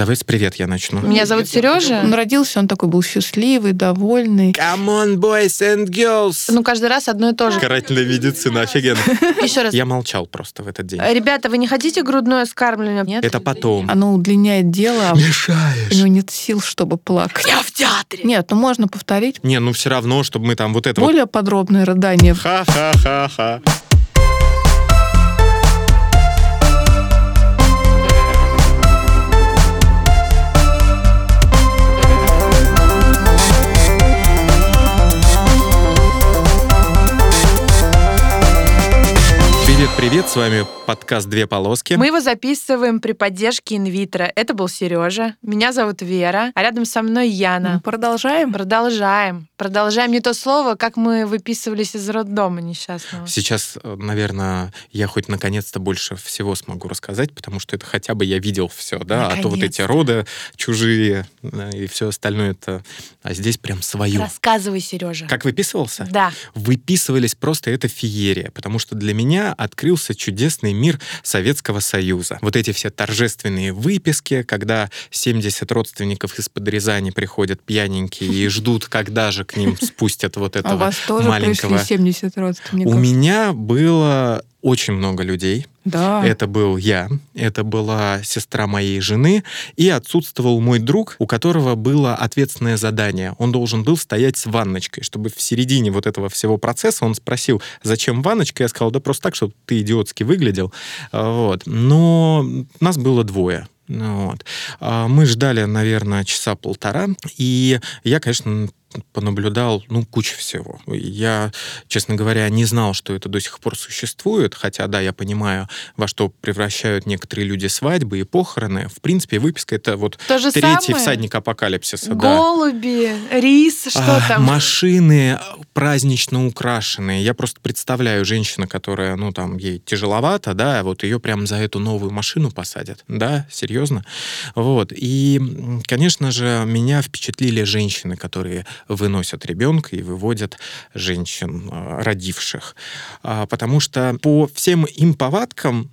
Давай с привет я начну. Меня зовут Сережа. Он родился, он такой был счастливый, довольный. Come on, boys and girls! Ну, каждый раз одно и то же. Карательная медицина, офигенно. Еще раз. Я молчал просто в этот день. Ребята, вы не хотите грудное скармливание? Нет? Это потом. Оно удлиняет дело, а у Мешаешь. него нет сил, чтобы плакать. Я в театре. Нет, ну можно повторить. Не, ну все равно, чтобы мы там вот это вот... Более подробное рыдание. Ха-ха-ха-ха. Привет-привет, с вами подкаст «Две полоски». Мы его записываем при поддержке инвитро. Это был Сережа. Меня зовут Вера. А рядом со мной Яна. Ну, Продолжаем. Продолжаем. Продолжаем не то слово, как мы выписывались из роддома несчастного. Сейчас, э, наверное, я хоть наконец-то больше всего смогу рассказать, потому что это хотя бы я видел все, да, а то вот эти роды чужие э, и все остальное это, а здесь прям свое. Рассказывай, Сережа. Как выписывался? Да. Выписывались просто это феерия, потому что для меня открылся чудесный мир Советского Союза. Вот эти все торжественные выписки, когда 70 родственников из-под Рязани приходят пьяненькие и ждут, когда же к ним спустят вот А у этого вас тоже маленького. пришли 70 родственников? У меня было очень много людей. Да. Это был я, это была сестра моей жены, и отсутствовал мой друг, у которого было ответственное задание. Он должен был стоять с ванночкой, чтобы в середине вот этого всего процесса он спросил, зачем ванночка? Я сказал, да просто так, чтобы ты идиотски выглядел. А, Вот. Но нас было двое. Вот. А Мы ждали, наверное, часа полтора, и я, конечно, понаблюдал, ну, кучу всего. Я, честно говоря, не знал, что это до сих пор существует, хотя, да, я понимаю, во что превращают некоторые люди свадьбы и похороны. В принципе, выписка — это вот То же третий самое? всадник апокалипсиса, да. Голуби, рис, что А, там? Машины празднично украшенные. Я просто представляю женщину, которая, ну, там, ей тяжеловато, да, вот ее прям за эту новую машину посадят. Да, серьезно. Вот. И, конечно же, меня впечатлили женщины, которые выносят ребенка и выводят женщин, а, родивших. А, Потому что по всем им повадкам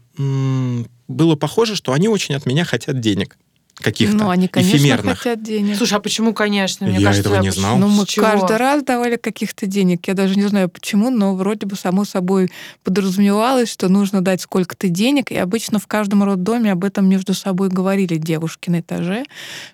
было похоже, что они очень от меня хотят денег каких-то Ну, они, конечно, эфемерных. хотят денег. Слушай, а почему, конечно? Мне Я кажется, этого не знал. Ну, мы чего? каждый раз давали каких-то денег. Я даже не знаю почему, но вроде бы само собой подразумевалось, что нужно дать сколько-то денег. И обычно в каждом роддоме об этом между собой говорили девушки на этаже,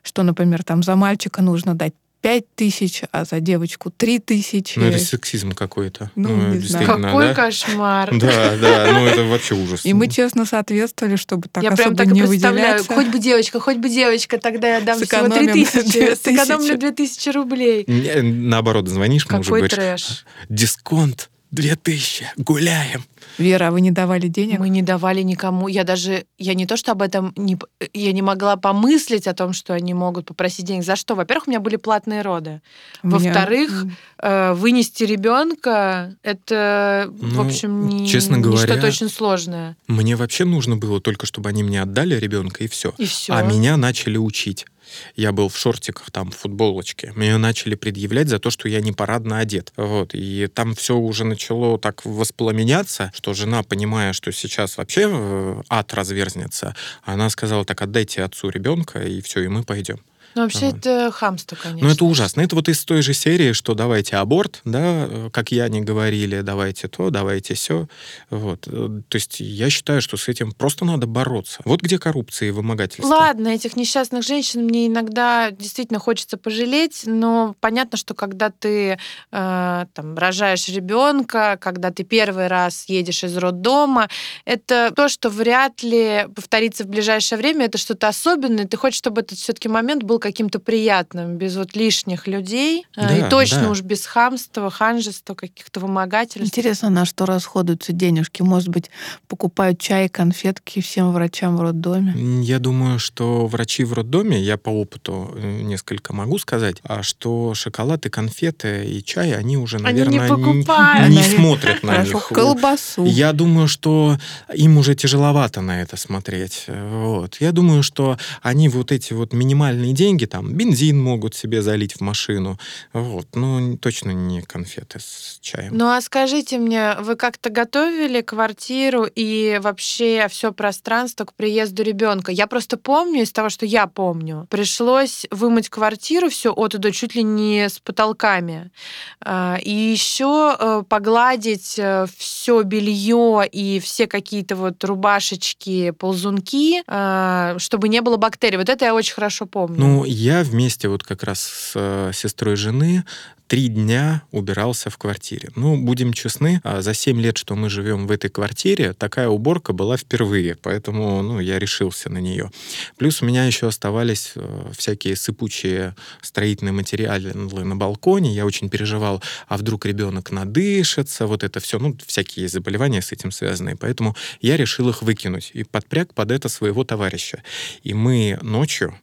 что, например, там за мальчика нужно дать пять тысяч, а за девочку три тысячи. Ну, это сексизм какой-то. Ну, не знаю. Какой да? кошмар. Да, да, ну это вообще ужас. И мы честно соответствовали, чтобы так я особо прям так не представляю. выделяться. Хоть бы девочка, хоть бы девочка, тогда я дам всего Сэкономим 3000. 2000. Сэкономлю 2000 рублей. Не, Наоборот, звонишь, мужу, Какой говоришь, трэш. дисконт 2000, гуляем. Вера, а вы не давали денег? Мы не давали никому. Я даже, я не то, что об этом не, я не могла помыслить о том, что они могут попросить денег. За что? Во-первых, у меня были платные роды. Меня- Во-вторых, Э, вынести ребенка это, в Ну, общем, не, честно не говоря, что-то очень сложное. Мне вообще нужно было только, чтобы они мне отдали ребенка, и все. И все. А меня начали учить. Я был в шортиках, там, в футболочке. Меня начали предъявлять за то, что я не парадно одет. Вот. И там все уже начало так воспламеняться, что жена, понимая, что сейчас вообще э, ад разверзнется, она сказала, так, отдайте отцу ребенка, и все, и мы пойдем. Ну, вообще, Ага. это хамство, конечно. Ну, это ужасно. Это вот из той же серии, что давайте аборт, да, э, как я не говорили, давайте то, давайте все. Вот. Э, То есть я считаю, что с этим просто надо бороться. Вот где коррупция и вымогательство. Ладно, этих несчастных женщин мне иногда действительно хочется пожалеть, но понятно, что когда ты э, там, рожаешь ребенка, когда ты первый раз едешь из роддома, это то, что вряд ли повторится в ближайшее время, это что-то особенное. Ты хочешь, чтобы этот все-таки момент был каким-то приятным, без вот лишних людей, э, Да, и точно да. уж без хамства, ханжества, каких-то вымогательств. Интересно, на что расходуются денежки? Может быть, покупают чай, конфетки всем врачам в роддоме? Я думаю, что врачи в роддоме, я по опыту э, несколько могу сказать, а что шоколад и конфеты и чай, они уже, Они не наверное, покупают. не Наверное, смотрят на них. колбасу. Я думаю, что им уже тяжеловато на это смотреть. Вот. Я думаю, что они вот эти вот минимальные деньги, деньги, там, бензин могут себе залить в машину. Вот. Ну, точно не конфеты с чаем. Ну, а скажите мне, вы как-то готовили квартиру и вообще все пространство к приезду ребенка? Я просто помню из того, что я помню, пришлось вымыть квартиру все от и до чуть ли не с потолками. А, и еще э, погладить э, все белье и все какие-то вот рубашечки, ползунки, а, чтобы не было бактерий. Вот это я очень хорошо помню. Ну, я вместе вот как раз с э, сестрой жены три дня убирался в квартире. Ну, будем честны, а за семь лет, что мы живем в этой квартире, такая уборка была впервые, поэтому, ну, я решился на нее. Плюс у меня еще оставались э, всякие сыпучие строительные материалы на балконе. Я очень переживал, а вдруг ребенок надышится, вот это все, ну, всякие заболевания с этим связанные. Поэтому я решил их выкинуть и подпряг под это своего товарища. И мы ночью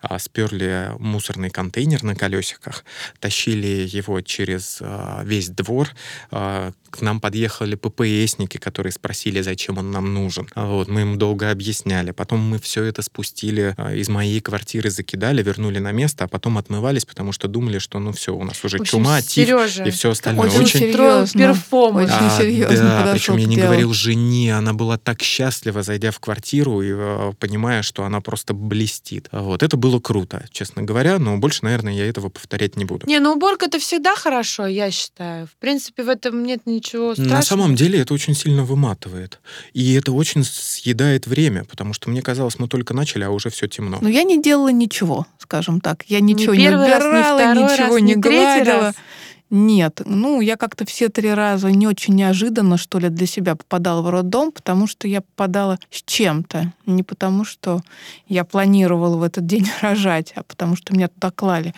а, сперли мусорный контейнер на колесиках, тащили его через а, весь двор. А, к нам подъехали ППСники, которые спросили, зачем он нам нужен. Вот, мы им долго объясняли. Потом мы все это спустили из моей квартиры, закидали, вернули на место, а потом отмывались, потому что думали, что ну все, у нас уже общем, чума, Сережа, тиф и все остальное. Очень, очень серьезно. перформанс. Очень а, серьезно да, причем я не говорил жене, она была так счастлива, зайдя в квартиру и э, понимая, что она просто блестит. Вот, это было круто, честно говоря, но больше, наверное, я этого повторять не буду. Не, ну уборка это всегда хорошо, я считаю. В принципе, в этом нет ничего страшного. На самом деле это очень сильно выматывает. И это очень съедает время, потому что мне казалось, мы только начали, а уже все темно. Но я не делала ничего, скажем так. Я Ни ничего не раз, ни убирала, второй ничего раз, не третий гладила. раз. Нет, ну, я как-то все три раза не очень неожиданно, что ли, для себя попадала в роддом, потому что я попадала с чем-то. Не потому, что я планировала в этот день рожать, а потому что меня туда клали.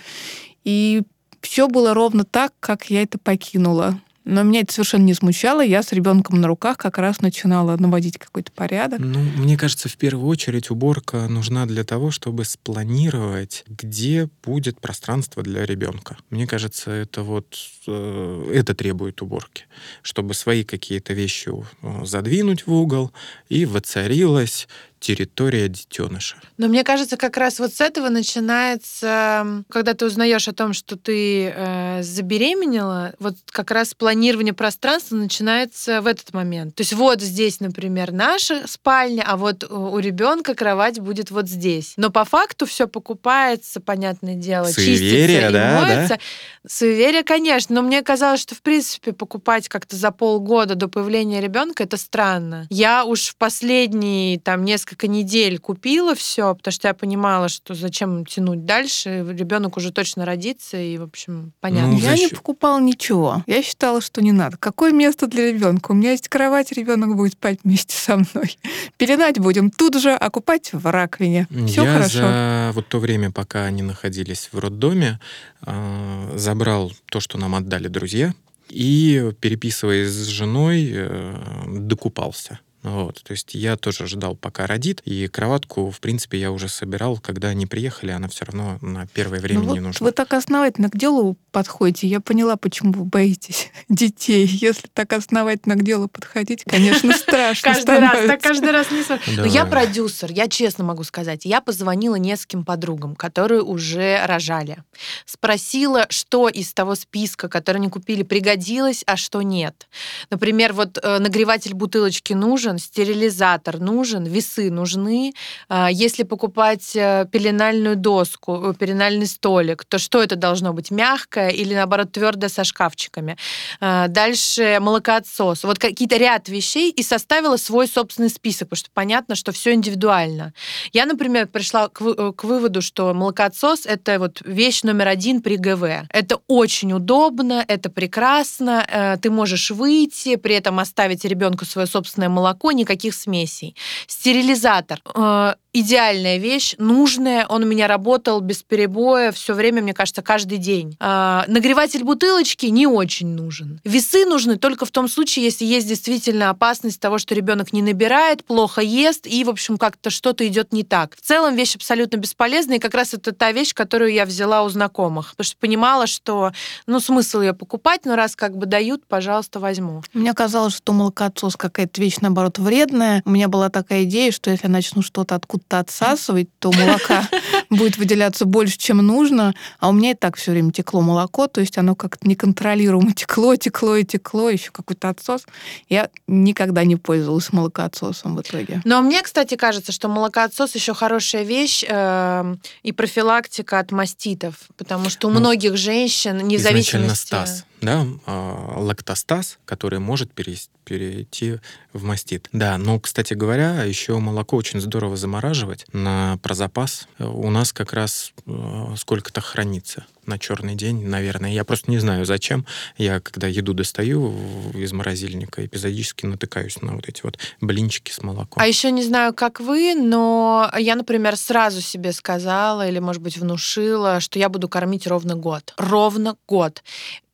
И все было ровно так, как я это покинула. Но меня это совершенно не смущало. Я с ребенком на руках как раз начинала наводить какой-то порядок. Ну, мне кажется, в первую очередь уборка нужна для того, чтобы спланировать, где будет пространство для ребенка. Мне кажется, это вот э, это требует уборки, чтобы свои какие-то вещи э, задвинуть в угол и воцарилась территория детеныша. Но мне кажется, как раз вот с этого начинается, когда ты узнаешь о том, что ты э, забеременела, вот как раз планирование пространства начинается в этот момент. То есть вот здесь, например, наша спальня, а вот у, ребенка кровать будет вот здесь. Но по факту все покупается, понятное дело, Суеверие, чистится да, и моется. Суеверие, конечно, но мне казалось, что в принципе покупать как-то за полгода до появления ребенка это странно. Я уж в последние там несколько недель купила все, потому что я понимала, что зачем тянуть дальше, ребенок уже точно родится, и, в общем, понятно. Ну, я не покупала ничего. Я считала, что не надо. Какое место для ребенка? У меня есть кровать, ребенок будет спать вместе со мной. Пеленать будем тут же, а купать в раковине. Все Я хорошо. за вот то время, пока они находились в роддоме, э, забрал то, что нам отдали друзья, и, переписываясь с женой, э, докупался. Вот, то есть я тоже ждал, пока родит, и кроватку, в принципе, я уже собирал, когда они приехали, она все равно на первое время Ну не вот нужна. Вы так основательно к делу подходите. Я поняла, почему вы боитесь детей. Если так основательно к делу подходить, конечно, страшно Каждый раз, так каждый раз не. Но Давай. я продюсер, я честно могу сказать. Я позвонила нескольким подругам, которые уже рожали. Спросила, что из того списка, который они купили, пригодилось, а что нет. Например, вот э, нагреватель бутылочки нужен, стерилизатор нужен, весы нужны. А, Если покупать э, пеленальную доску, э, пеленальный столик, то что это должно быть? Мягкое или, наоборот, твердое со шкафчиками? А, Дальше молокоотсос. Вот какие-то ряд вещей и составила свой собственный список, потому что понятно, что все индивидуально. Я, например, пришла э, к выводу, что молокоотсос — это вот вещь номер один при ГВ. Это очень удобно, это прекрасно, ты можешь выйти, при этом оставить ребенку свое собственное молоко, никаких смесей. Стерилизатор э, идеальная вещь, нужная. Он у меня работал без перебоя все время, мне кажется, каждый день. А, нагреватель бутылочки не очень нужен. Весы нужны только в том случае, если есть действительно опасность того, что ребенок не набирает, плохо ест и, в общем, как-то что-то идет не так. В целом вещь абсолютно бесполезная, и как раз это та вещь, которую я взяла у знакомых, потому что понимала, что, ну, смысл ее покупать, но раз как бы дают, пожалуйста, возьму. Мне казалось, что молокоотсос какая-то вещь, наоборот, наоборот, вредное. У меня была такая идея, что если я начну что-то откуда-то отсасывать, то молока будет выделяться больше, чем нужно, а у меня и так все время текло молоко, то есть оно как-то неконтролируемо текло, текло и текло, еще какой-то отсос. Я никогда не пользовалась молокоотсосом в итоге. Но мне, кстати, кажется, что молокоотсос еще хорошая вещь э, и профилактика от маститов, потому что у ну, многих женщин, независимо... Стас, да, э, лактостаз, который может перейти в мастит. Да, но, кстати говоря, еще молоко очень здорово замораживать на прозапас. У нас как раз э, сколько-то хранится на черный день, наверное. Я просто не знаю, зачем. Я, когда еду достаю из морозильника, эпизодически натыкаюсь на вот эти вот блинчики с молоком. А еще не знаю, как вы, но я, например, сразу себе сказала или, может быть, внушила, что я буду кормить ровно год. Ровно год.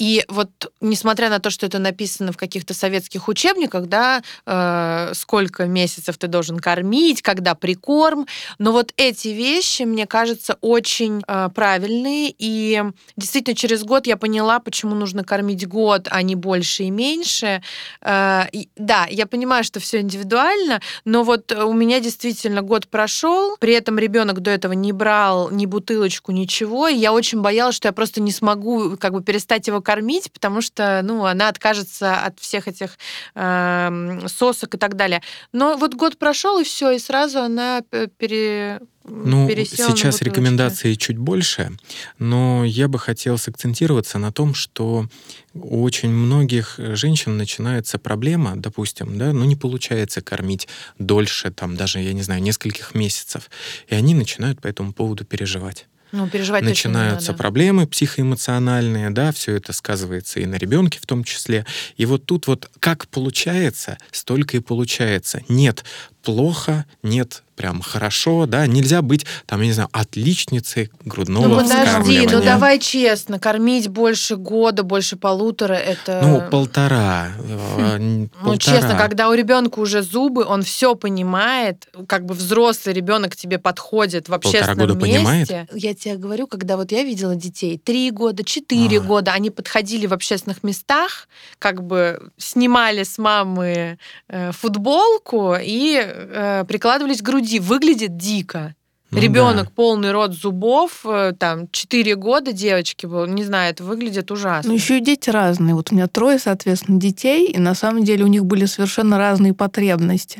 И вот, несмотря на то, что это написано в каких-то советских учебниках, да, э, сколько месяцев ты должен кормить, когда прикорм, но вот эти вещи, мне кажется, очень э, правильные и действительно через год я поняла, почему нужно кормить год, а не больше и меньше. Э, да, я понимаю, что все индивидуально, но вот у меня действительно год прошел, при этом ребенок до этого не брал ни бутылочку, ничего, и я очень боялась, что я просто не смогу как бы перестать его кормить, потому что, ну, она откажется от всех этих э, сосок и так далее. Но вот год прошел и все, и сразу она пере ну, сейчас рекомендаций чуть больше, но я бы хотел сакцентироваться на том, что у очень многих женщин начинается проблема, допустим, да, ну не получается кормить дольше, там даже, я не знаю, нескольких месяцев, и они начинают по этому поводу переживать. Ну, переживать Начинаются проблемы психоэмоциональные, да, все это сказывается и на ребенке в том числе. И вот тут вот как получается, столько и получается. Нет плохо, нет прям хорошо, да, нельзя быть, там, я не знаю, отличницей грудного ну, подожди, ну давай честно, кормить больше года, больше полутора, это... Ну, полтора. Э, ну, честно, когда у ребенка уже зубы, он все понимает, как бы взрослый ребенок к тебе подходит в общественном года месте. Понимает? Я тебе говорю, когда вот я видела детей, три года, четыре а. года, они подходили в общественных местах, как бы снимали с мамы э, футболку и э, прикладывались к груди. Выглядит дико. Ну, Ребенок да. полный рот зубов, э, там 4 года девочки был, не знаю, это выглядит ужасно. Ну еще и дети разные. Вот у меня трое, соответственно, детей, и на самом деле у них были совершенно разные потребности.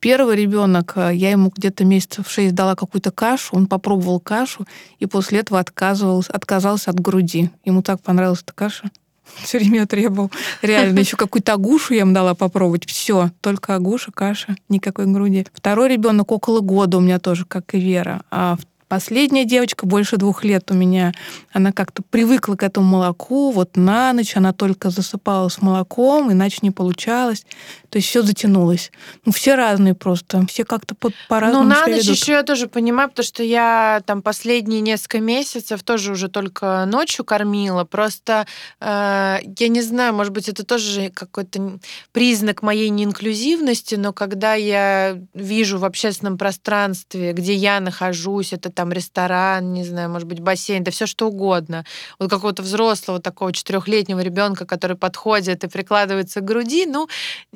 Первый ребенок, э, я ему где-то месяцев 6 дала какую-то кашу, он попробовал кашу, и после этого отказывался, отказался от груди. Ему так понравилась эта каша все время требовал. Реально, еще какую-то агушу я ему дала попробовать. Все, только агуша, каша, никакой груди. Второй ребенок около года у меня тоже, как и Вера. А Последняя девочка, больше двух лет у меня, она как-то привыкла к этому молоку. Вот на ночь она только засыпала с молоком, иначе не получалось. То есть все затянулось. Ну, все разные просто. Все как-то по- по-разному Ну, на ночь еще я тоже понимаю, потому что я там последние несколько месяцев тоже уже только ночью кормила. Просто э, я не знаю, может быть, это тоже какой-то признак моей неинклюзивности, но когда я вижу в общественном пространстве, где я нахожусь, это там ресторан, не знаю, может быть, бассейн, да все что угодно. Вот какого-то взрослого такого четырехлетнего ребенка, который подходит и прикладывается к груди, ну,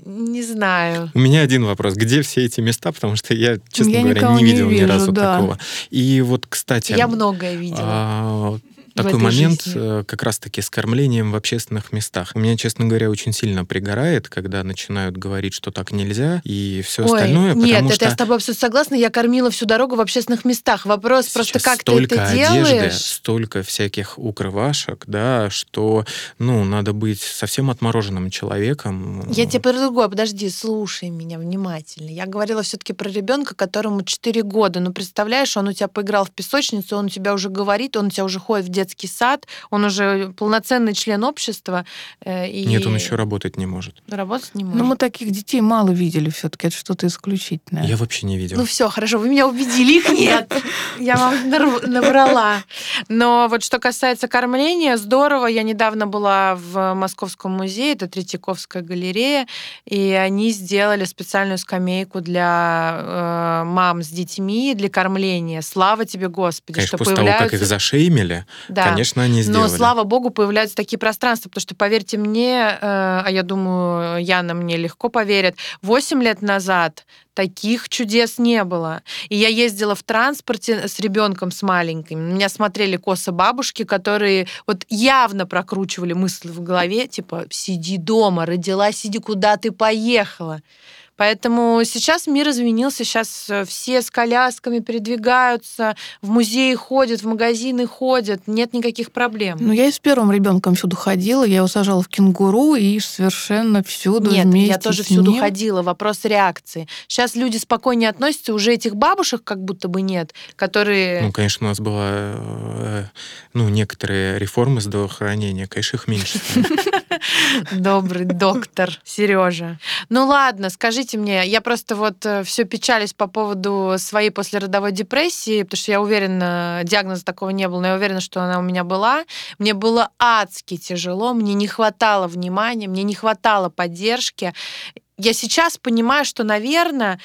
не знаю. У меня один вопрос. Где все эти места? Потому что я, честно я говоря, не видел не вижу, ни разу да. такого. И вот, кстати... Я многое видела. Такой момент жизни. Э, как раз-таки с кормлением в общественных местах. Меня, честно говоря, очень сильно пригорает, когда начинают говорить, что так нельзя, и все Ой, остальное. Нет, это что... я с тобой абсолютно согласна. Я кормила всю дорогу в общественных местах. Вопрос Сейчас просто, как ты это одежды, делаешь? Столько всяких укрывашек, да, что, ну, надо быть совсем отмороженным человеком. Я тебе про другое. Подожди, слушай меня внимательно. Я говорила все-таки про ребенка, которому 4 года. Ну, представляешь, он у тебя поиграл в песочницу, он у тебя уже говорит, он у тебя уже ходит в детский сад, он уже полноценный член общества. Э, и... Нет, он еще работать не может. Работать не может. Но мы таких детей мало видели все-таки, это что-то исключительное. Я вообще не видел. Ну все, хорошо, вы меня убедили, их нет. Я вам набрала. Но вот что касается кормления, здорово. Я недавно была в Московском музее, это Третьяковская галерея, и они сделали специальную скамейку для э, мам с детьми, для кормления. Слава тебе, Господи, Конечно, что после появляются... того, как их зашеймили, Да. конечно, они сделали. Но, слава богу, появляются такие пространства, потому что, поверьте мне, э, а я думаю, Яна мне легко поверит, 8 лет назад таких чудес не было. И я ездила в транспорте с ребенком с маленьким. Меня смотрели косо бабушки, которые вот явно прокручивали мысли в голове, типа, сиди дома, родила, сиди, куда ты поехала. Поэтому сейчас мир изменился, сейчас э, все с колясками передвигаются, в музеи ходят, в магазины ходят, нет никаких проблем. Ну, я и с первым ребенком всюду ходила, я его сажала в кенгуру и совершенно всюду Нет, вместе я тоже с всюду ним. ходила. Вопрос реакции. Сейчас люди спокойнее относятся, уже этих бабушек как будто бы нет, которые... Ну, конечно, у нас была, э, ну, некоторые реформы здравоохранения, конечно, их меньше. Добрый доктор Сережа. Ну ладно, скажите мне, я просто вот все печалюсь по поводу своей послеродовой депрессии, потому что я уверена, диагноза такого не было, но я уверена, что она у меня была. Мне было адски тяжело, мне не хватало внимания, мне не хватало поддержки. Я сейчас понимаю, что, наверное,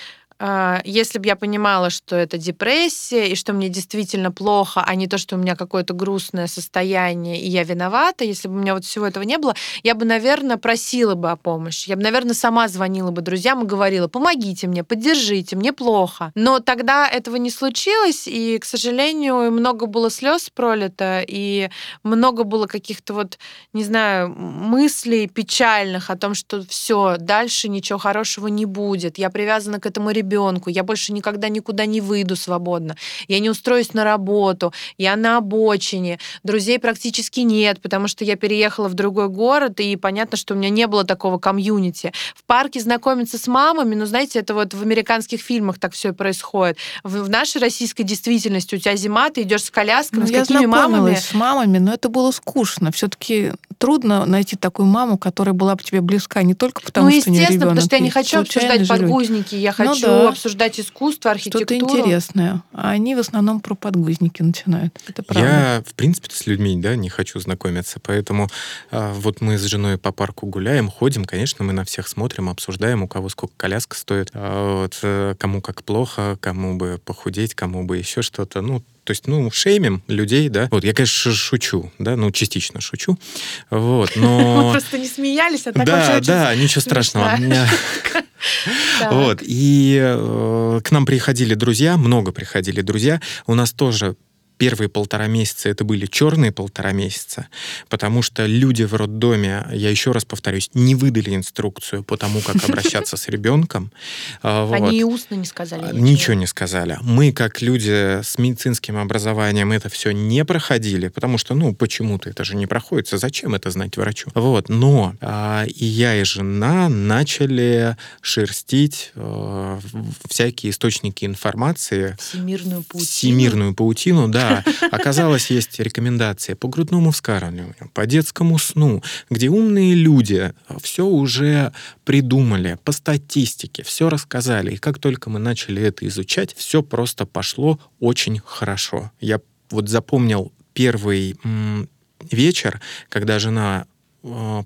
если бы я понимала, что это депрессия, и что мне действительно плохо, а не то, что у меня какое-то грустное состояние, и я виновата, если бы у меня вот всего этого не было, я бы, наверное, просила бы о помощи. Я бы, наверное, сама звонила бы друзьям и говорила, помогите мне, поддержите, мне плохо. Но тогда этого не случилось, и, к сожалению, много было слез пролито, и много было каких-то вот, не знаю, мыслей печальных о том, что все, дальше ничего хорошего не будет. Я привязана к этому ребенку, я больше никогда никуда не выйду свободно, я не устроюсь на работу, я на обочине, друзей практически нет, потому что я переехала в другой город, и понятно, что у меня не было такого комьюнити. В парке знакомиться с мамами, ну, знаете, это вот в американских фильмах так все и происходит. В, в нашей российской действительности у тебя зима, ты идешь с колясками, Ну, с я какими знакомилась мамами? с мамами, но это было скучно. Все-таки трудно найти такую маму, которая была бы тебе близка не только потому, ну, что у нее естественно, ребенок потому что я не хочу обсуждать подгузники, я Ну хочу да. обсуждать искусство, Что-то архитектуру. интересное. А они в основном про подгузники начинают. Это правда. Я, в принципе, с людьми, да, не хочу знакомиться, поэтому а, вот мы с женой по парку гуляем, ходим, конечно, мы на всех смотрим, обсуждаем, у кого сколько коляска стоит, а вот, э, кому как плохо, кому бы похудеть, кому бы еще что-то, ну, то есть, ну, шеймим людей, да. Вот, я, конечно, шучу, да, ну, частично шучу, вот, Мы но... просто не смеялись, а так Да, да, ничего страшного. Вот, и э, к нам приходили друзья, много приходили друзья. У нас тоже первые полтора месяца это были черные полтора месяца, потому что люди в роддоме, я еще раз повторюсь, не выдали инструкцию по тому, как обращаться с ребенком. А. Они и устно не сказали. Ничего не сказали. Мы, как люди с медицинским образованием, это все не проходили, потому что, ну, почему-то это же не проходится. Зачем это знать врачу? Вот. Но а, и я, и жена начали шерстить э, всякие источники информации, Всемирную паутину. всемирную паутину, да. Оказалось, есть рекомендации по грудному вскармливанию, по детскому сну, где умные люди все уже придумали, по статистике, все рассказали. И как только мы начали это изучать, все просто пошло очень хорошо. Я вот запомнил первый вечер, когда жена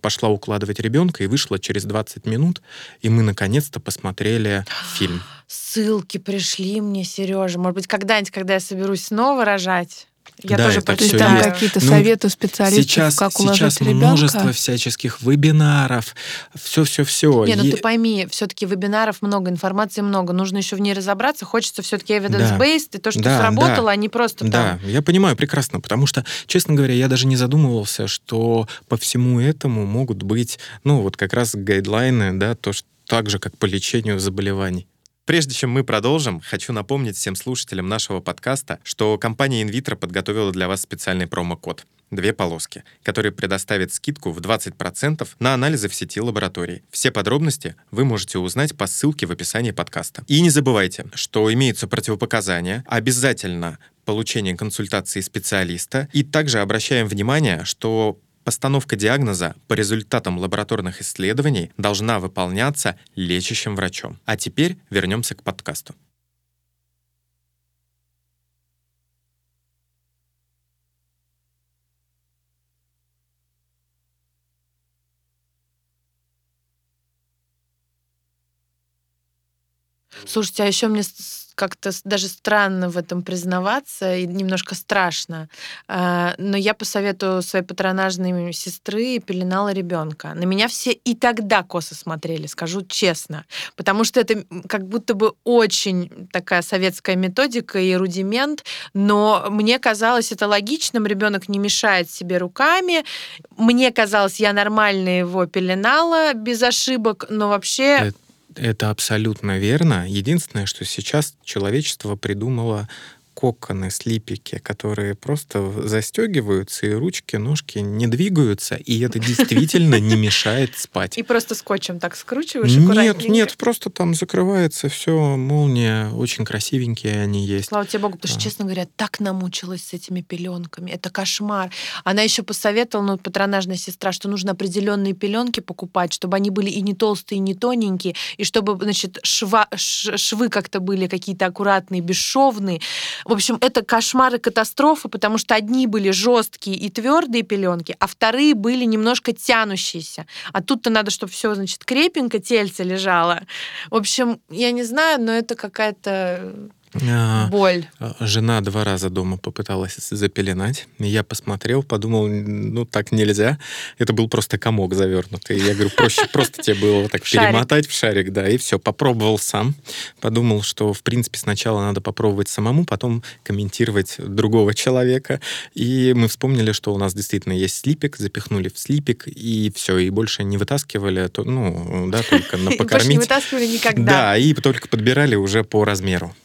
пошла укладывать ребенка и вышла через 20 минут, и мы наконец-то посмотрели фильм. Ссылки пришли мне, Сережа. Может быть, когда-нибудь, когда я соберусь снова рожать, я Да, тоже это там есть. какие-то Ну, советы специалистов, Сейчас, как уложить сейчас ребенка. множество всяческих вебинаров, все-все-все. Не, ну ты пойми, все-таки вебинаров много, информации много. Нужно еще в ней разобраться. Хочется все-таки evidence-based, и то, что Да, сработало, да. а не просто Да, там. я понимаю прекрасно, потому что, честно говоря, я даже не задумывался, что по всему этому могут быть, ну, вот как раз гайдлайны, да, то, что так же, как по лечению заболеваний. Прежде чем мы продолжим, хочу напомнить всем слушателям нашего подкаста, что компания InVitro подготовила для вас специальный промокод две полоски, который предоставит скидку в 20% на анализы в сети лабораторий. Все подробности вы можете узнать по ссылке в описании подкаста. И не забывайте, что имеются противопоказания, обязательно получение консультации специалиста, и также обращаем внимание, что Постановка диагноза по результатам лабораторных исследований должна выполняться лечащим врачом. А теперь вернемся к подкасту. Слушайте, а еще мне как-то даже странно в этом признаваться и немножко страшно. А, но я по совету своей патронажной сестры пеленала ребенка. На меня все и тогда косо смотрели, скажу честно. Потому что это как будто бы очень такая советская методика и рудимент, но мне казалось это логичным. Ребенок не мешает себе руками. Мне казалось, я нормально его пеленала без ошибок, но вообще... Это абсолютно верно. Единственное, что сейчас человечество придумало коконы, слипики, которые просто застегиваются, и ручки, ножки не двигаются, и это действительно не мешает спать. И просто скотчем так скручиваешь Нет, нет, просто там закрывается все, молния, очень красивенькие они есть. Слава тебе Богу, потому что, честно говоря, так намучилась с этими пеленками. Это кошмар. Она еще посоветовала, ну, патронажная сестра, что нужно определенные пеленки покупать, чтобы они были и не толстые, и не тоненькие, и чтобы, значит, шва, швы как-то были какие-то аккуратные, бесшовные. В общем, это кошмар и катастрофа, потому что одни были жесткие и твердые пеленки, а вторые были немножко тянущиеся. А тут-то надо, чтобы все, значит, крепенько тельце лежало. В общем, я не знаю, но это какая-то боль. А, жена два раза дома попыталась запеленать. Я посмотрел, подумал, ну так нельзя. Это был просто комок завернутый. Я говорю, проще просто тебе было так перемотать в шарик, да, и все. Попробовал сам. Подумал, что, в принципе, сначала надо попробовать самому, потом комментировать другого человека. И мы вспомнили, что у нас действительно есть слипик, запихнули в слипик, и все, и больше не вытаскивали, то, ну, да, только на покормить. Больше не вытаскивали никогда. Да, и только подбирали уже по размеру.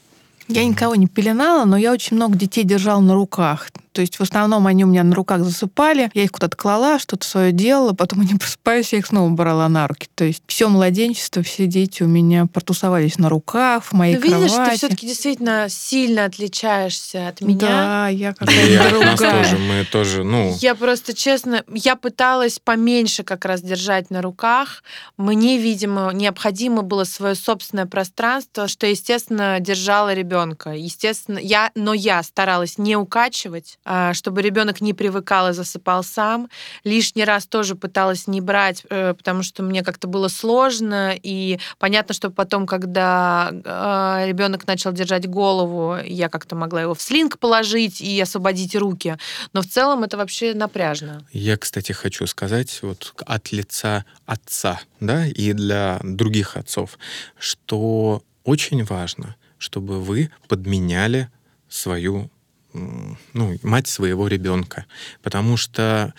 Я никого не пеленала, но я очень много детей держала на руках. То есть в основном они у меня на руках засыпали, я их куда-то клала, что-то свое делала, потом они просыпались, я их снова брала на руки. То есть все младенчество, все дети у меня протусовались на руках, в моей Но видишь, кровати. ты все-таки действительно сильно отличаешься от меня. Да, я какая-то другая. Нас тоже, мы тоже, ну... Я просто, честно, я пыталась поменьше как раз держать на руках. Мне, видимо, необходимо было свое собственное пространство, что, естественно, держала ребенка. Естественно, я, но я старалась не укачивать, чтобы ребенок не привыкал и засыпал сам. Лишний раз тоже пыталась не брать, э, потому что мне как-то было сложно. И понятно, что потом, когда а, ребенок начал держать голову, я как-то могла его в слинг положить и освободить руки. Но в целом это вообще напряжно. Я, кстати, хочу сказать вот от лица отца, да, и для других отцов, что очень важно, чтобы вы подменяли свою ну, мать своего ребенка. Потому что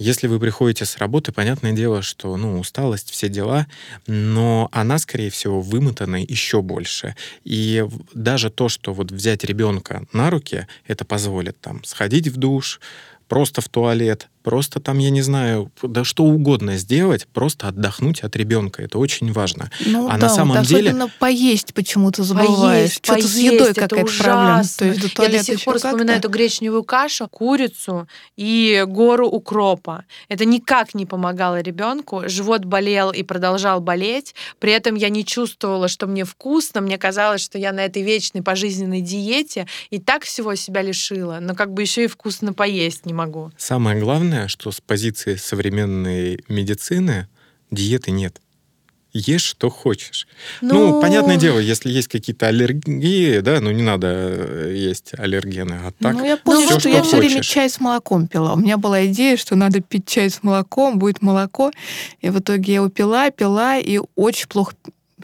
если вы приходите с работы, понятное дело, что ну, усталость, все дела, но она, скорее всего, вымотана еще больше. И даже то, что вот взять ребенка на руки, это позволит там сходить в душ, просто в туалет, просто там, я не знаю, да что угодно сделать, просто отдохнуть от ребенка. Это очень важно. Ну, а да, на самом вот деле... Особенно поесть почему-то забываешь. Что-то с едой какая-то проблема. То есть до я до сих пор вспоминаю эту гречневую кашу, курицу и гору укропа. Это никак не помогало ребенку. Живот болел и продолжал болеть. При этом я не чувствовала, что мне вкусно. Мне казалось, что я на этой вечной пожизненной диете и так всего себя лишила. Но как бы еще и вкусно поесть не могу. Самое главное главное, что с позиции современной медицины диеты нет. Ешь, что хочешь. Ну, ну, понятное дело, если есть какие-то аллергии, да, ну не надо э, есть аллергены. А так, ну, я помню, все, что, что я все время чай с молоком пила. У меня была идея, что надо пить чай с молоком, будет молоко. И в итоге я его пила, пила, и очень плохо,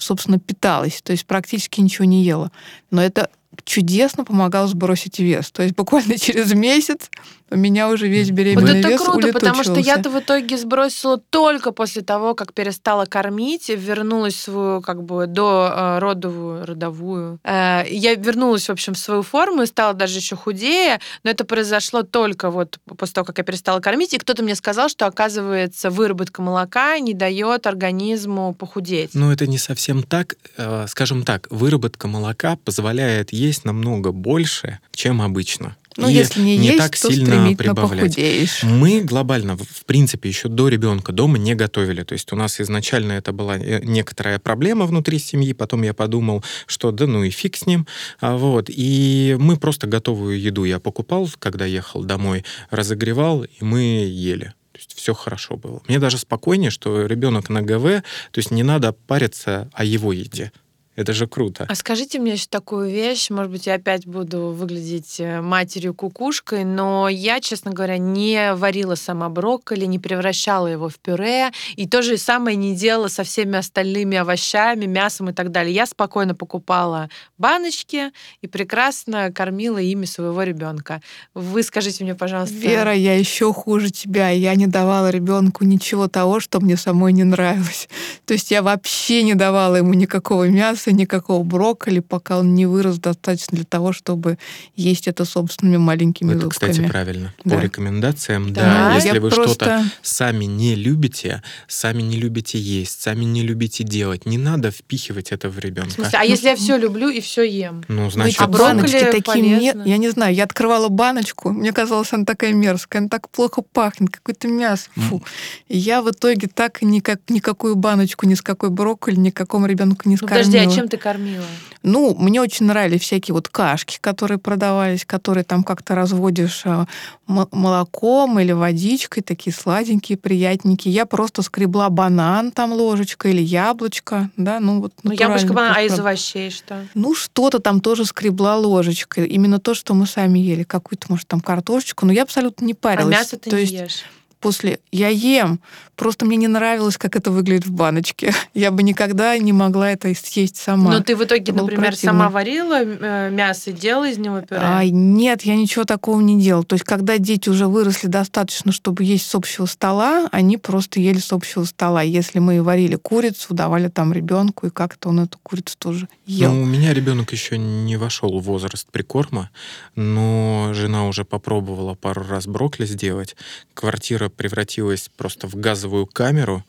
собственно, питалась. То есть практически ничего не ела. Но это чудесно помогал сбросить вес. То есть буквально через месяц у меня уже весь беременный вот это вес круто, потому что я-то в итоге сбросила только после того, как перестала кормить, вернулась в свою как бы до э, родовую, родовую. Э, я вернулась, в общем, в свою форму и стала даже еще худее, но это произошло только вот после того, как я перестала кормить, и кто-то мне сказал, что, оказывается, выработка молока не дает организму похудеть. Ну, это не совсем так. Э, скажем так, выработка молока позволяет есть намного больше, чем обычно. Ну, и если не, не есть, так то сильно прибавлять. Похудеешь. Мы глобально, в принципе, еще до ребенка дома не готовили. То есть у нас изначально это была э, некоторая проблема внутри семьи. Потом я подумал, что да ну и фиг с ним. А, вот. И мы просто готовую еду я покупал, когда ехал домой, разогревал, и мы ели. То есть все хорошо было. Мне даже спокойнее, что ребенок на ГВ, то есть не надо париться о его еде Это же круто. А скажите мне еще такую вещь, может быть, я опять буду выглядеть э, матерью-кукушкой, но я, честно говоря, не варила сама брокколи, не превращала его в пюре, и то же самое не делала со всеми остальными овощами, мясом и так далее. Я спокойно покупала баночки и прекрасно кормила ими своего ребенка. Вы скажите мне, пожалуйста... Вера, я еще хуже тебя. Я не давала ребенку ничего того, что мне самой не нравилось. То есть я вообще не давала ему никакого мяса, никакого брокколи, пока он не вырос достаточно для того, чтобы есть это собственными маленькими Это, зубками. кстати, правильно. Да. По рекомендациям, да. Да, Если вы просто- что-то сами не любите, сами не любите есть, сами не любите делать, не надо впихивать это в В ребенка. смысле, а если я все люблю и все ем? Ну, Ну, значит, А брокколи баночки такие полезно. я не знаю, я открывала баночку, мне казалось, она такая мерзкая, она так плохо пахнет, какое-то мясо, фу. И я в итоге так никак, никакую баночку, ни с какой брокколи, никакому ребенку не Ну, скормила. подожди, а чем ты кормила? Ну, мне очень нравились всякие вот кашки, которые продавались, которые там как-то разводишь а, м- молоком или водичкой, такие сладенькие, приятненькие. Я просто скребла банан там ложечкой или яблочко, да, ну вот Ну, яблочко, банан, а из овощей что? Ну, что-то там тоже скребла ложечкой. Именно то, что мы сами ели. Какую-то, может, там картошечку. Но я абсолютно не А парилась. мясо ты То не есть ешь? После... Я ем. Просто мне не нравилось, как это выглядит в баночке. Я бы никогда не могла это съесть сама. Но ты в итоге, Это например, противно. сама варила э, мясо и делала из него пюре? Ай, нет, я ничего такого не делала. То есть, когда дети уже выросли достаточно, чтобы есть с общего стола, они просто ели с общего стола. Если мы варили курицу, давали там ребенку, и как-то он эту курицу тоже ел. Ну, у меня ребенок еще не вошел в возраст прикорма, но жена уже попробовала пару раз брокколи сделать. Квартира превратилась просто в газовую камеру.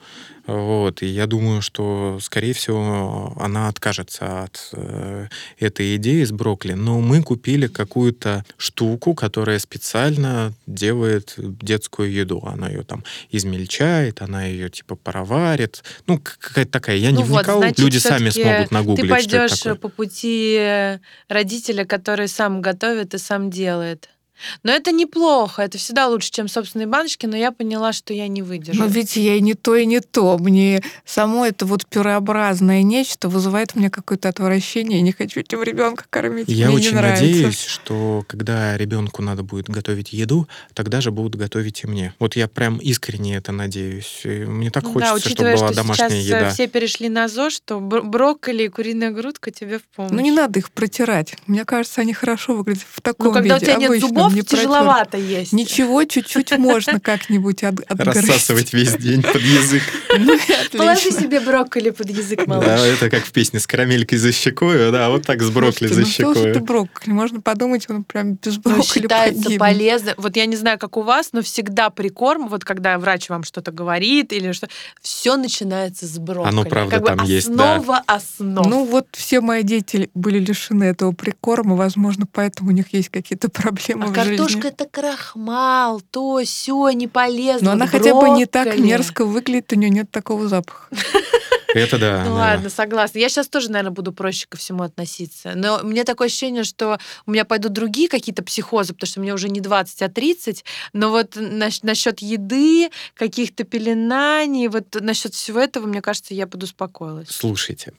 Вот, и я думаю, что, скорее всего, она откажется от э, этой идеи с брокколи. Но мы купили какую-то штуку, которая специально делает детскую еду. Она ее там измельчает, она ее типа пароварит. Ну, какая-то такая. Я не Ну вот, вникал, значит, люди сами смогут нагуглить, Ты пойдешь по пути родителя, который сам готовит и сам делает. Но это неплохо, это всегда лучше, чем собственные баночки, но я поняла, что я не выдержу. Но ведь я и не то, и не то. Мне само это вот пюреобразное нечто вызывает у меня какое-то отвращение. Я не хочу этим ребенка кормить. Я Мне очень не нравится. надеюсь, что когда ребенку надо будет готовить еду, тогда же будут готовить и мне. Вот я прям искренне это надеюсь. И мне так Ну хочется, да, чтобы учитывая, была что домашняя сейчас э, еда. все перешли на ЗОЖ, то бр- брокколи и куриная грудка тебе в помощь. Ну не надо их протирать. Мне кажется, они хорошо выглядят в таком Ну, когда у виде. тебя нет обычном, зубов, не тяжеловато есть. Ничего, чуть-чуть можно как-нибудь от, отгрызть. Рассасывать весь день под язык. Ну. Положи себе брокколи под язык, малыш. Да, это как в песне с карамелькой за щекой, да, вот так с брокколи за ну что ж это щекой. брокколи? Можно подумать, он прям без Ну, брокколи считается полезно. Вот я не знаю, как у вас, но всегда прикорм, вот когда врач вам что-то говорит или что, все начинается с брокколи. Оно, правда, как бы там есть, основа основ. Ну вот все мои дети были лишены этого прикорма, возможно, поэтому у них есть какие-то проблемы а в картошка жизни. это крахмал, то все не полезно. Но она Вот хотя бы не так брокколи. мерзко выглядит, у нее нет такого запаха. Это да. Ну да. ладно, согласна. Я сейчас тоже, наверное, буду проще ко всему относиться. Но мне такое ощущение, что у меня пойдут другие какие-то психозы, потому что мне уже не 20, а 30. Но вот нас- насчет еды, каких-то пеленаний, вот насчет всего этого, мне кажется, я подуспокоилась. Слушайте,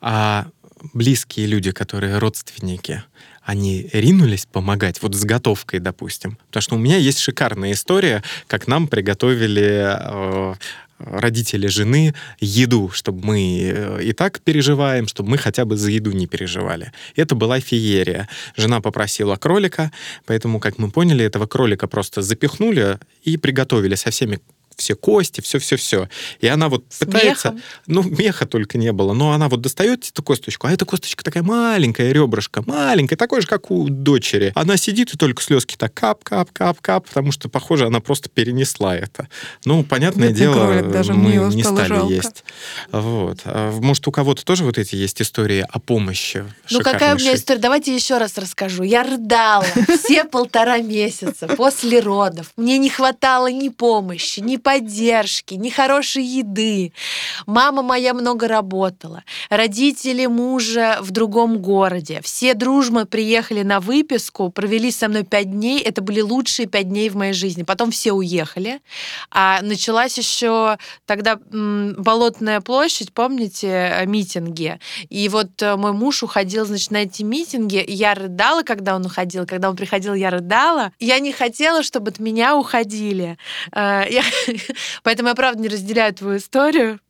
а близкие люди, которые родственники, они ринулись помогать, вот с готовкой, допустим. Потому что у меня есть шикарная история, как нам приготовили э, родители жены еду, чтобы мы э, и так переживаем, чтобы мы хотя бы за еду не переживали. Это была феерия. Жена попросила кролика, поэтому, как мы поняли, этого кролика просто запихнули и приготовили со всеми все кости, все-все-все. И она вот С пытается... мехом? Ну, меха только не было. Но она вот достает эту косточку, а эта косточка такая маленькая, ребрышко маленькая, такой же, как у дочери. Она сидит и только слезки так кап-кап-кап-кап, потому что, похоже, она просто перенесла это. Ну, понятное Бедный дело, кролик, даже мы не стали жалко. есть. Вот. А Может, у кого-то тоже вот эти есть истории о помощи Ну, какая у меня история? Давайте еще раз расскажу. Я рыдала все полтора месяца после родов. Мне не хватало ни помощи, ни поддержки, ни хорошей еды. Мама моя много работала. Родители мужа в другом городе. Все дружно приехали на выписку, провели со мной пять дней. Это были лучшие пять дней в моей жизни. Потом все уехали. А началась еще тогда Болотная площадь, помните, митинги. И вот э, мой муж уходил, значит, на эти митинги. Я рыдала, когда он уходил. Когда он приходил, я рыдала. Я не хотела, чтобы от меня уходили. Э, я... Поэтому я, правда, не разделяю твою историю.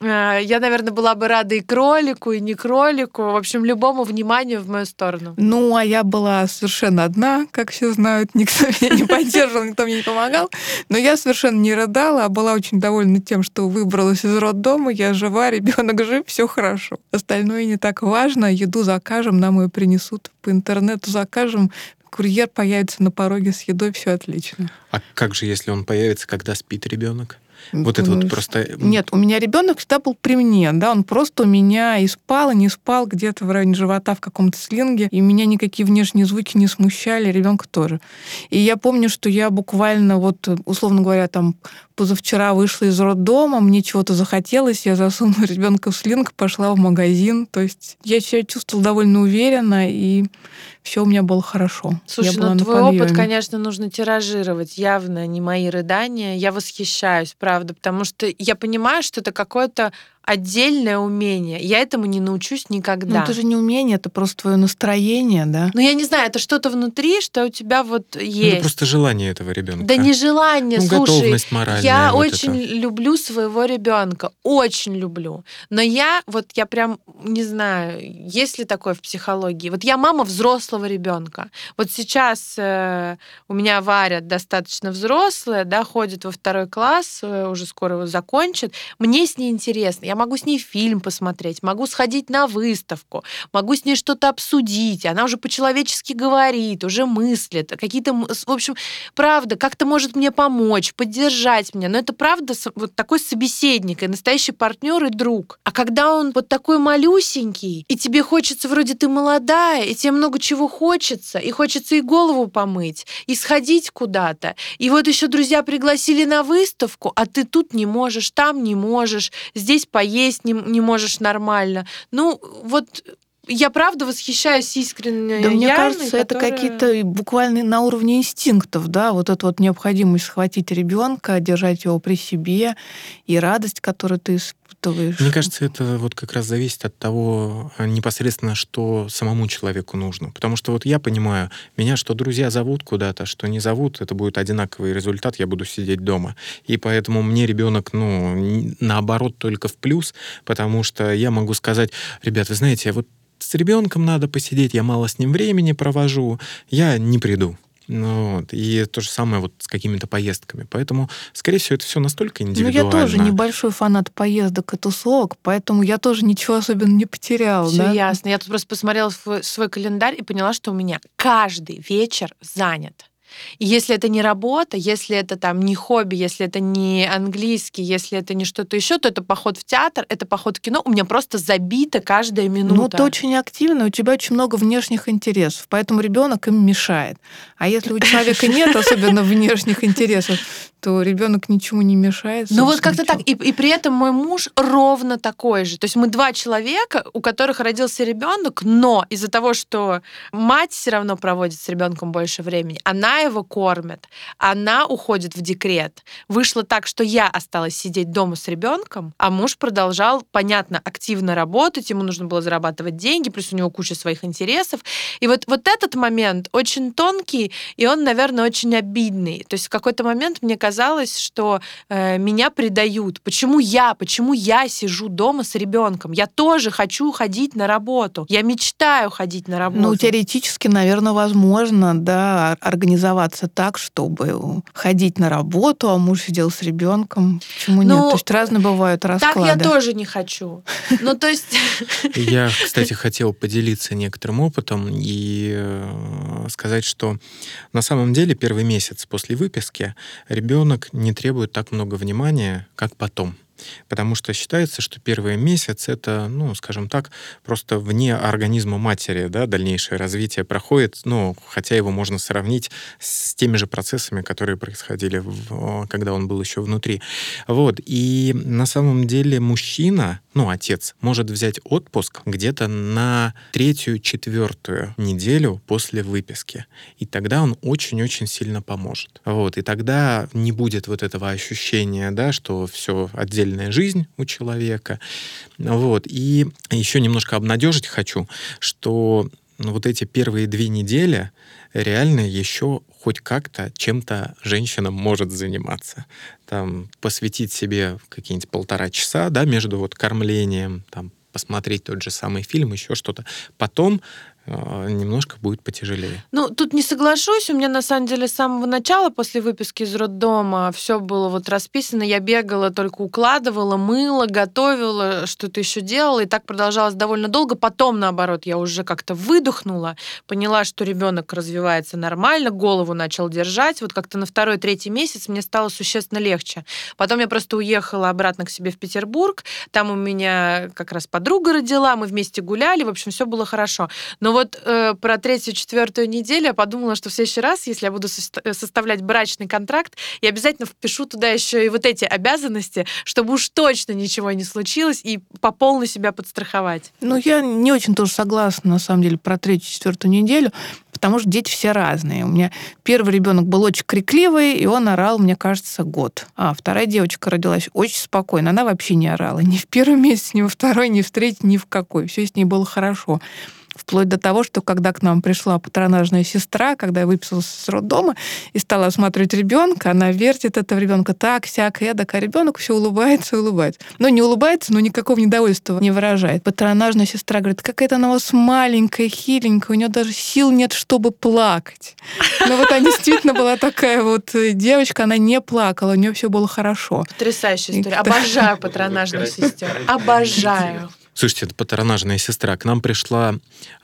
Э, я, наверное, была бы рада и кролику, и не кролику, в общем, любому вниманию в мою сторону. Ну, а я была совершенно одна, как все знают, никто меня не поддерживал, никто мне не помогал. Но я совершенно не рыдала, а была очень довольна тем, что выбралась из роддома, я жива, ребенок жив, все хорошо. Остальное не так важно, еду закажем, нам ее принесут, по интернету закажем, курьер появится на пороге с едой, все отлично. А как же, если он появится, когда спит ребенок? Вот это вот просто... Нет, у меня ребенок всегда был при мне, да, он просто у меня и спал, и не спал где-то в районе живота в каком-то слинге, и меня никакие внешние звуки не смущали, ребенка тоже. И я помню, что я буквально вот, условно говоря, там позавчера вышла из роддома, мне чего-то захотелось, я засунула ребенка в слинг, пошла в магазин, то есть я себя чувствовала довольно уверенно, и все у меня было хорошо. Слушай, ну твой подъеме. опыт, конечно, нужно тиражировать. Явно не мои рыдания. Я восхищаюсь, правда, потому что я понимаю, что это какое-то отдельное умение. Я этому не научусь никогда. Ну, это же не умение, это просто твое настроение, да? Ну, я не знаю, это что-то внутри, что у тебя вот есть. Ну, это просто желание этого ребенка. Да не желание, ну, слушай. Готовность моральная. Я вот очень это. люблю своего ребенка, очень люблю. Но я вот я прям не знаю, есть ли такое в психологии. Вот я мама взрослого ребенка. Вот сейчас э, у меня Варя достаточно взрослая, да, ходит во второй класс, э, уже скоро его закончит. Мне с ней интересно я могу с ней фильм посмотреть, могу сходить на выставку, могу с ней что-то обсудить. Она уже по-человечески говорит, уже мыслит. Какие-то, в общем, правда, как-то может мне помочь, поддержать меня. Но это правда вот такой собеседник и настоящий партнер и друг. А когда он вот такой малюсенький, и тебе хочется, вроде ты молодая, и тебе много чего хочется, и хочется и голову помыть, и сходить куда-то. И вот еще друзья пригласили на выставку, а ты тут не можешь, там не можешь, здесь по поесть не, не можешь нормально. Ну, вот я правда восхищаюсь искренне. Да, мне кажется, которая... это какие-то буквально на уровне инстинктов, да, вот эта вот необходимость схватить ребенка, держать его при себе и радость, которую ты испытываешь. Мне кажется, это вот как раз зависит от того а, непосредственно, что самому человеку нужно. Потому что вот я понимаю, меня что друзья зовут куда-то, что не зовут, это будет одинаковый результат, я буду сидеть дома. И поэтому мне ребенок, ну, наоборот, только в плюс, потому что я могу сказать, ребят, вы знаете, вот с ребенком надо посидеть, я мало с ним времени провожу, я не приду. Ну, вот. И то же самое вот с какими-то поездками. Поэтому, скорее всего, это все настолько индивидуально. Ну, я тоже небольшой фанат поездок и тусовок, поэтому я тоже ничего особенно не потеряла. Все да? ясно. Я тут просто посмотрела свой, свой календарь и поняла, что у меня каждый вечер занят. И если это не работа, если это там не хобби, если это не английский, если это не что-то еще, то это поход в театр, это поход в кино. У меня просто забита каждая минута. Ну, ты очень активна, у тебя очень много внешних интересов, поэтому ребенок им мешает. А если у человека нет особенно внешних интересов, то ребенок ничему не мешает. Ну вот как-то так. И, и при этом мой муж ровно такой же. То есть мы два человека, у которых родился ребенок, но из-за того, что мать все равно проводит с ребенком больше времени, она его кормит, она уходит в декрет. Вышло так, что я осталась сидеть дома с ребенком, а муж продолжал, понятно, активно работать, ему нужно было зарабатывать деньги, плюс у него куча своих интересов. И вот, вот этот момент очень тонкий, и он, наверное, очень обидный. То есть в какой-то момент мне казалось, что э, меня предают. Почему я? Почему я сижу дома с ребенком? Я тоже хочу ходить на работу. Я мечтаю ходить на работу. Ну, теоретически, наверное, возможно, да, организовать организоваться так, чтобы ходить на работу, а муж сидел с ребенком. Почему ну, нет? То есть разные бывают расклады. Так я тоже не хочу. Ну, то есть... Я, кстати, хотел поделиться некоторым опытом и э, сказать, что на самом деле первый месяц после выписки ребенок не требует так много внимания, как потом. Потому что считается, что первый месяц это, ну, скажем так, просто вне организма матери, да, дальнейшее развитие проходит, ну, хотя его можно сравнить с теми же процессами, которые происходили, в, когда он был еще внутри. Вот, и на самом деле мужчина, ну, отец, может взять отпуск где-то на третью, четвертую неделю после выписки. И тогда он очень-очень сильно поможет. Вот, и тогда не будет вот этого ощущения, да, что все отдельная жизнь у человека. Вот, и еще немножко обнадежить хочу, что вот эти первые две недели реально еще хоть как-то чем-то женщина может заниматься. Там посвятить себе какие-нибудь полтора часа, да, между вот кормлением, там посмотреть тот же самый фильм, еще что-то. Потом немножко будет потяжелее. Ну, тут не соглашусь. У меня, на самом деле, с самого начала, после выписки из роддома, все было вот расписано. Я бегала, только укладывала, мыла, готовила, что-то еще делала. И так продолжалось довольно долго. Потом, наоборот, я уже как-то выдохнула, поняла, что ребенок развивается нормально, голову начал держать. Вот как-то на второй, третий месяц мне стало существенно легче. Потом я просто уехала обратно к себе в Петербург. Там у меня как раз подруга родила, мы вместе гуляли. В общем, все было хорошо. Но вот э, про третью-четвертую неделю я подумала, что в следующий раз, если я буду э, составлять брачный контракт, я обязательно впишу туда еще и вот эти обязанности, чтобы уж точно ничего не случилось, и по полной себя подстраховать. Ну, я не очень тоже согласна, на самом деле, про третью-четвертую неделю, потому что дети все разные. У меня первый ребенок был очень крикливый, и он орал, мне кажется, год. А вторая девочка родилась очень спокойно. Она вообще не орала. Ни в первый месяц, ни во второй, ни в третий, ни в какой. Все с ней было хорошо. Вплоть до того, что когда к нам пришла патронажная сестра, когда я выписалась с роддома и стала осматривать ребенка, она вертит этого ребенка так, сяк, эдак, а ребенок все улыбается, улыбается. Но не улыбается, но никакого недовольства не выражает. Патронажная сестра говорит, какая-то она у вас маленькая, хиленькая, у нее даже сил нет, чтобы плакать. Но вот она действительно была такая вот девочка, она не плакала, у нее все было хорошо. Потрясающая история. Обожаю патронажных сестер. Обожаю. Слушайте, это патронажная сестра. К нам пришла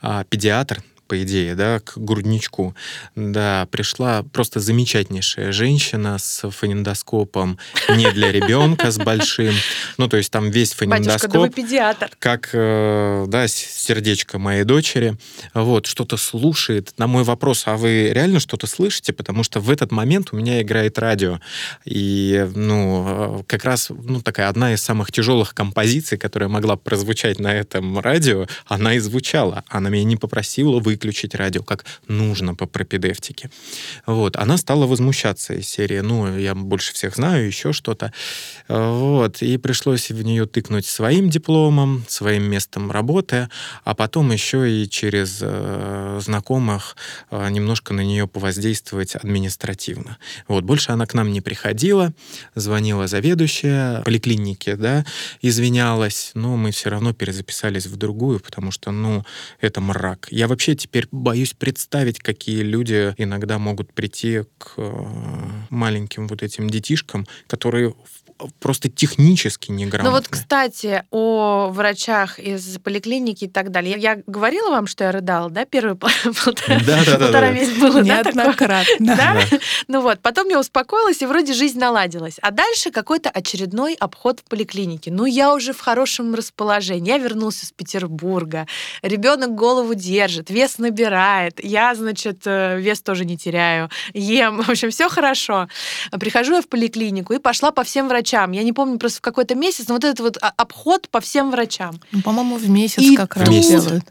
а, педиатр, по идее, да, к грудничку. Да, пришла просто замечательнейшая женщина с фонендоскопом не для ребенка, с большим. Ну, то есть там весь фонендоскоп. Батюшка, да педиатр. Как, э, да, сердечко моей дочери. Вот, что-то слушает. На мой вопрос, а вы реально что-то слышите? Потому что в этот момент у меня играет радио. И, ну, как раз, ну, такая одна из самых тяжелых композиций, которая могла прозвучать на этом радио, она и звучала. Она меня не попросила вы выключить радио, как нужно по пропедевтике. Вот. Она стала возмущаться из серии, ну, я больше всех знаю, еще что-то. Вот. И пришлось в нее тыкнуть своим дипломом, своим местом работы, а потом еще и через э, знакомых э, немножко на нее повоздействовать административно. Вот. Больше она к нам не приходила, звонила заведующая поликлиники, да, извинялась, но мы все равно перезаписались в другую, потому что, ну, это мрак. Я вообще теперь боюсь представить, какие люди иногда могут прийти к э, маленьким вот этим детишкам, которые просто технически неграмотны. Ну вот, кстати, о врачах из поликлиники и так далее. Я говорила вам, что я рыдала, да, первые полтора месяца было, да, Неоднократно. Да? Ну вот, потом я успокоилась, и вроде жизнь наладилась. А дальше какой-то очередной обход в поликлинике. Ну, я уже в хорошем расположении. Я вернулся из Петербурга. Ребенок голову держит, вес набирает. Я, значит, э, вес тоже не теряю. Ем. В общем, все хорошо. Прихожу я в поликлинику и пошла по всем врачам врачам. Я не помню просто в какой-то месяц, но вот этот вот обход по всем врачам. Ну, по-моему, в месяц и как раз делают.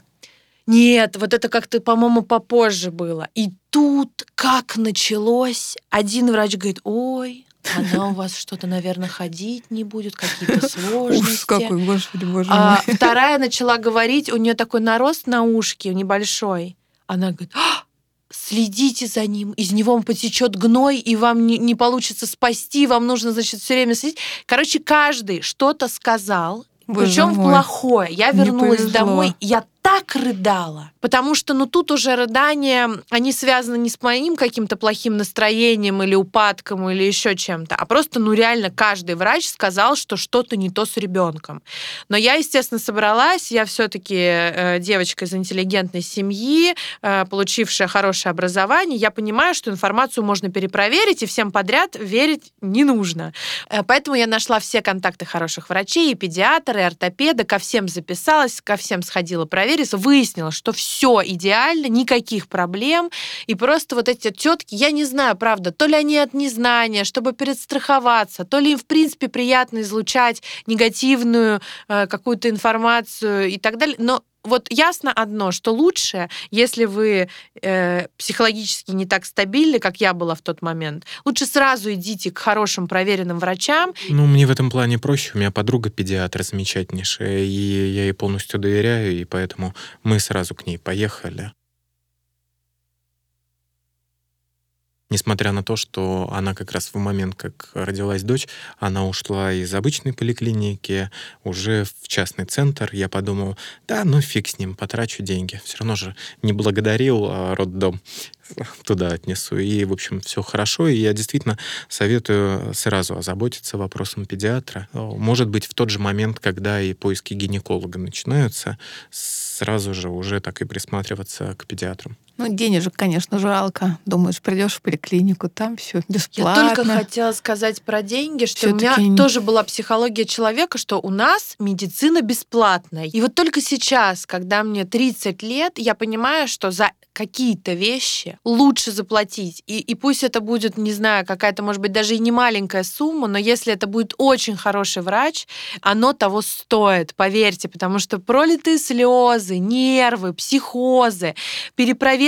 Нет, вот это как-то, по-моему, попозже было. И тут как началось, один врач говорит, ой, она у вас что-то, наверное, ходить не будет, какие-то сложности. Ужас какой, господи, боже а, мой. Вторая начала говорить, у нее такой нарост на ушке небольшой. Она говорит, а, следите за ним, из него потечет гной, и вам не, не получится спасти, вам нужно, значит, все время следить. Короче, каждый что-то сказал, причем в плохое. Я вернулась домой, я так рыдала, потому что, ну, тут уже рыдания, они связаны не с моим каким-то плохим настроением или упадком или еще чем-то, а просто, ну, реально каждый врач сказал, что что-то не то с ребенком. Но я, естественно, собралась, я все-таки э, девочка из интеллигентной семьи, э, получившая хорошее образование, я понимаю, что информацию можно перепроверить, и всем подряд верить не нужно. Э, поэтому я нашла все контакты хороших врачей, и педиатра, и ортопеда, ко всем записалась, ко всем сходила провериться, выяснила, что все идеально, никаких проблем, и просто вот эти тетки, я не знаю, правда, то ли они от незнания, чтобы перестраховаться, то ли им, в принципе, приятно излучать негативную э, какую-то информацию и так далее, но вот ясно одно, что лучше, если вы э, психологически не так стабильны, как я была в тот момент, лучше сразу идите к хорошим проверенным врачам. Ну, мне в этом плане проще. У меня подруга педиатр замечательнейшая, и я ей полностью доверяю, и поэтому мы сразу к ней поехали. Несмотря на то, что она как раз в момент, как родилась дочь, она ушла из обычной поликлиники уже в частный центр. Я подумал, да, ну фиг с ним, потрачу деньги. Все равно же не благодарил а роддом туда отнесу. И, в общем, все хорошо. И я действительно советую сразу озаботиться вопросом педиатра. Может быть, в тот же момент, когда и поиски гинеколога начинаются, сразу же уже так и присматриваться к педиатрам. Ну, денежек, конечно, жалко. Думаешь, придешь в поликлинику, там все бесплатно. Я только хотела сказать про деньги, что у меня тоже была психология человека, что у нас медицина бесплатная. И вот только сейчас, когда мне 30 лет, я понимаю, что за какие-то вещи лучше заплатить. И, и пусть это будет, не знаю, какая-то, может быть, даже и не маленькая сумма, но если это будет очень хороший врач, оно того стоит, поверьте, потому что пролитые слезы, нервы, психозы,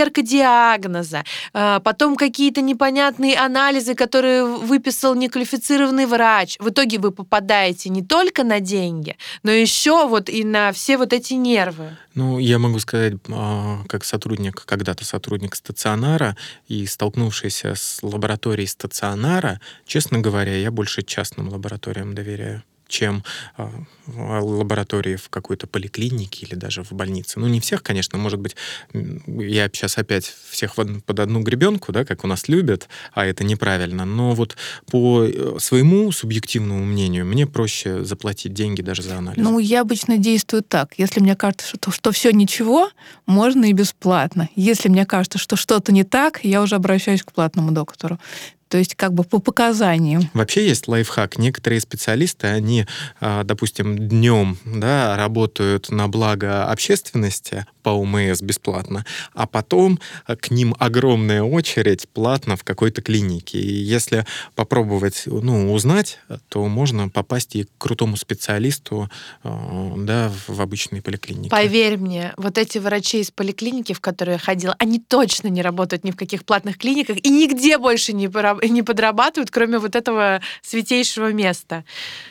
перепроверка диагноза, а, потом какие-то непонятные анализы, которые выписал неквалифицированный врач. В итоге вы попадаете не только на деньги, но еще вот и на все вот эти нервы. Ну, я могу сказать, а, как сотрудник, когда-то сотрудник стационара и столкнувшийся с лабораторией стационара, честно говоря, я больше частным лабораториям доверяю чем э, лаборатории в какой-то поликлинике или даже в больнице. Ну, не всех, конечно, может быть, я сейчас опять всех под одну гребенку, да, как у нас любят, а это неправильно. Но вот по э, своему субъективному мнению мне проще заплатить деньги даже за анализ. Ну, я обычно действую так. Если мне кажется, что, что все ничего, можно и бесплатно. Если мне кажется, что что-то не так, я уже обращаюсь к платному доктору то есть как бы по показаниям. Вообще есть лайфхак. Некоторые специалисты, они, а, допустим, днем да, работают на благо общественности по УМС бесплатно, а потом к ним огромная очередь платно в какой-то клинике. И если попробовать ну, узнать, то можно попасть и к крутому специалисту а, да, в обычной поликлинике. Поверь мне, вот эти врачи из поликлиники, в которые я ходила, они точно не работают ни в каких платных клиниках и нигде больше не, не подрабатывают, кроме вот этого святейшего места.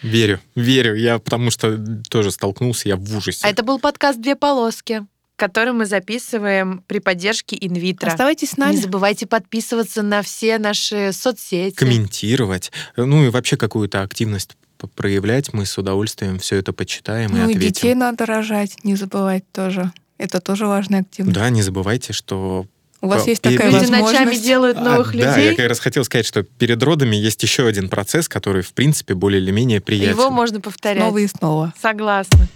Верю, верю. Я потому что тоже столкнулся, я в ужасе. А это был подкаст «Две полоски» который мы записываем при поддержке инвитро. Оставайтесь с нами. Не забывайте подписываться на все наши соцсети. Комментировать. Ну и вообще какую-то активность проявлять. Мы с удовольствием все это почитаем ну, и ответим. и детей надо рожать, не забывать тоже. Это тоже важная активность. Да, не забывайте, что у вас есть такая Люди возможность. ночами делают а, новых а, людей. Да, я как раз хотел сказать, что перед родами есть еще один процесс, который, в принципе, более или менее приятен. Его можно повторять. Снова и снова. Согласна.